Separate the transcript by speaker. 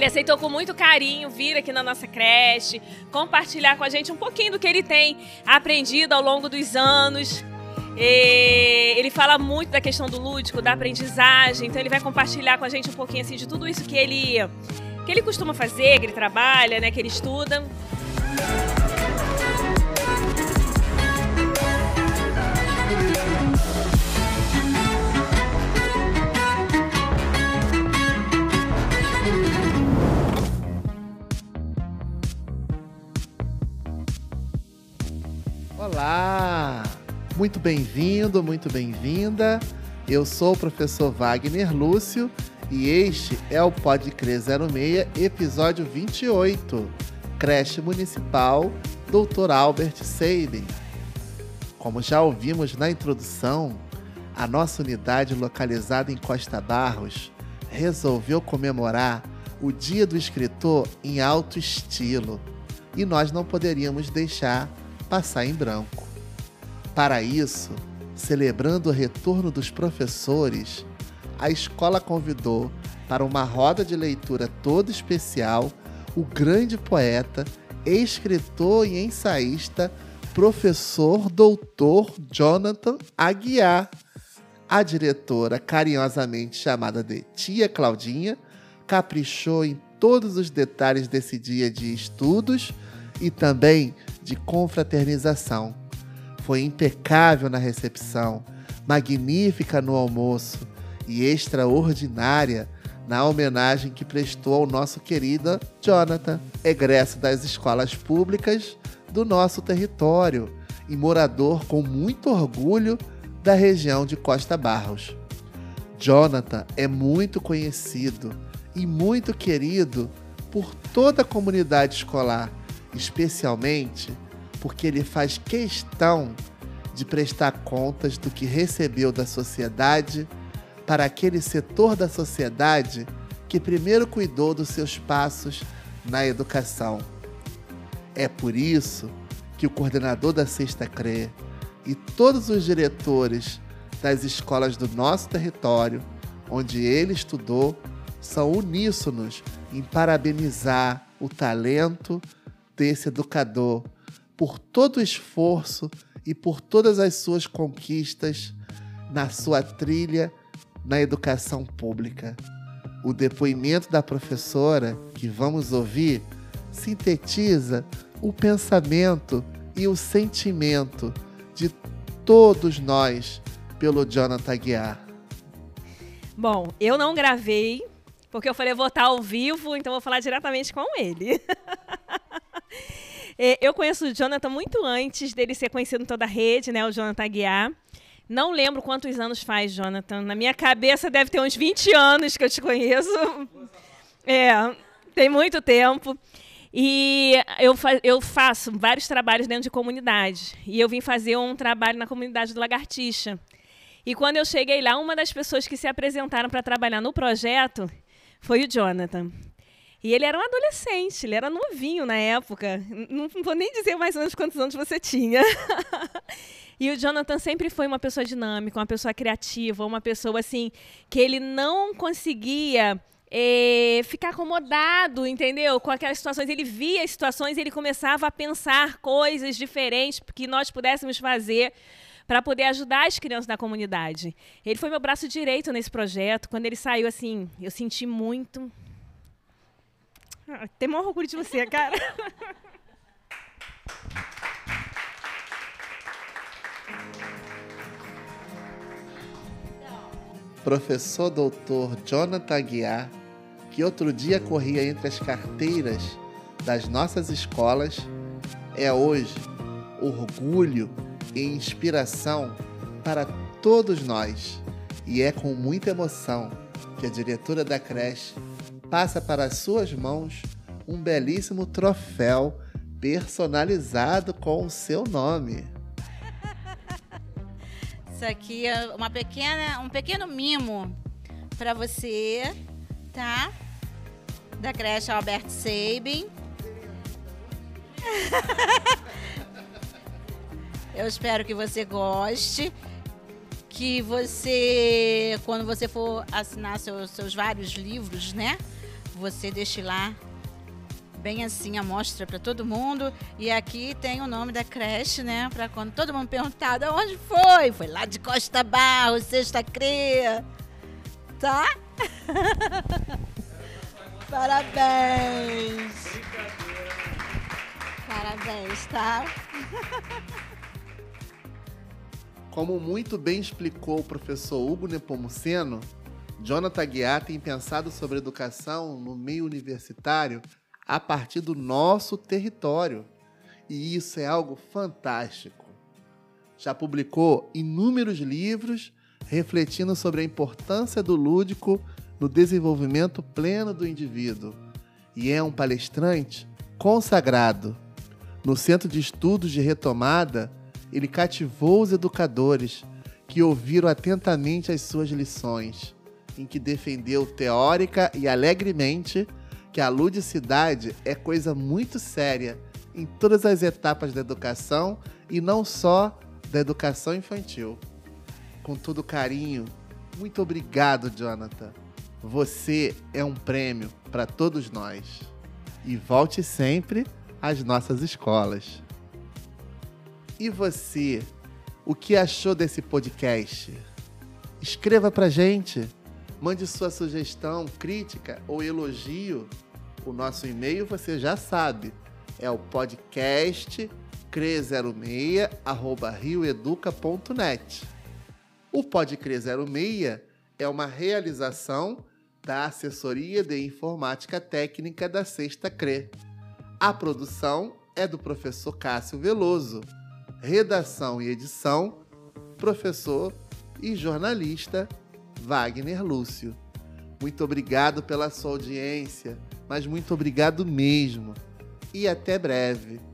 Speaker 1: Ele aceitou com muito carinho vir aqui na nossa creche, compartilhar com a gente um pouquinho do que ele tem aprendido ao longo dos anos. E ele fala muito da questão do lúdico, da aprendizagem, então ele vai compartilhar com a gente um pouquinho assim de tudo isso que ele que ele costuma fazer, que ele trabalha, né, que ele estuda.
Speaker 2: Olá! Muito bem-vindo, muito bem-vinda. Eu sou o professor Wagner Lúcio e este é o Pode Crer 06, episódio 28, Creche Municipal Dr. Albert Seiden. Como já ouvimos na introdução, a nossa unidade localizada em Costa Barros resolveu comemorar o Dia do Escritor em alto estilo e nós não poderíamos deixar passar em branco. Para isso, celebrando o retorno dos professores, a escola convidou para uma roda de leitura toda especial o grande poeta, escritor e ensaísta, professor doutor Jonathan Aguiar. A diretora, carinhosamente chamada de Tia Claudinha, caprichou em todos os detalhes desse dia de estudos e também de confraternização. Foi impecável na recepção, magnífica no almoço e extraordinária na homenagem que prestou ao nosso querido Jonathan, egresso das escolas públicas do nosso território e morador com muito orgulho da região de Costa Barros. Jonathan é muito conhecido e muito querido por toda a comunidade escolar especialmente porque ele faz questão de prestar contas do que recebeu da sociedade para aquele setor da sociedade que primeiro cuidou dos seus passos na educação. É por isso que o coordenador da Sexta CRE e todos os diretores das escolas do nosso território, onde ele estudou, são uníssonos em parabenizar o talento desse educador, por todo o esforço e por todas as suas conquistas na sua trilha na educação pública. O depoimento da professora que vamos ouvir sintetiza o pensamento e o sentimento de todos nós pelo Jonathan Guiar.
Speaker 1: Bom, eu não gravei, porque eu falei, vou estar ao vivo, então vou falar diretamente com ele. É, eu conheço o Jonathan muito antes dele ser conhecido em toda a rede, né? O Jonathan Aguiar. Não lembro quantos anos faz, Jonathan. Na minha cabeça deve ter uns 20 anos que eu te conheço. É, tem muito tempo. E eu, fa eu faço vários trabalhos dentro de comunidade. E eu vim fazer um trabalho na comunidade do Lagartixa. E quando eu cheguei lá, uma das pessoas que se apresentaram para trabalhar no projeto foi o Jonathan. E ele era um adolescente, ele era novinho na época. Não, vou nem dizer mais ou menos quantos anos você tinha. e o Jonathan sempre foi uma pessoa dinâmica, uma pessoa criativa, uma pessoa assim que ele não conseguia é, ficar acomodado, entendeu? Com aquelas situações. Ele via as situações e ele começava a pensar coisas diferentes que nós pudéssemos fazer para poder ajudar as crianças da comunidade. Ele foi meu braço direito nesse projeto. Quando ele saiu, assim, eu senti muito, tem maior orgulho de você, cara.
Speaker 2: Professor doutor Jonathan Aguiar, que outro dia corria entre as carteiras das nossas escolas, é hoje orgulho e inspiração para todos nós. E é com muita emoção que a diretora da creche passa para as suas mãos um belíssimo troféu personalizado com o seu nome.
Speaker 3: Isso aqui é uma pequena, um pequeno mimo para você, tá? Da creche Albert Sabin. Eu espero que você goste que você, quando você for assinar seus, seus vários livros, né? Você lá bem assim a mostra para todo mundo. E aqui tem o nome da creche, né? Para quando todo mundo perguntar de onde foi. Foi lá de Costa Barro, Sexta Cria. Tá? Parabéns. Parabéns, tá?
Speaker 2: Como muito bem explicou o professor Hugo Nepomuceno, Jonathan Guiar tem pensado sobre educação no meio universitário a partir do nosso território. E isso é algo fantástico. Já publicou inúmeros livros refletindo sobre a importância do lúdico no desenvolvimento pleno do indivíduo. E é um palestrante consagrado. No Centro de Estudos de Retomada, ele cativou os educadores que ouviram atentamente as suas lições, em que defendeu teórica e alegremente que a ludicidade é coisa muito séria em todas as etapas da educação e não só da educação infantil. Com todo carinho, muito obrigado, Jonathan. Você é um prêmio para todos nós. E volte sempre às nossas escolas. E você, o que achou desse podcast? Escreva pra gente Mande sua sugestão, crítica ou elogio. O nosso e-mail você já sabe. É o podcast cre06@rioeduca.net. O Podcre 06 é uma realização da Assessoria de Informática Técnica da Sexta CRE. A produção é do professor Cássio Veloso. Redação e edição, professor e jornalista Wagner Lúcio. Muito obrigado pela sua audiência, mas muito obrigado mesmo. E até breve.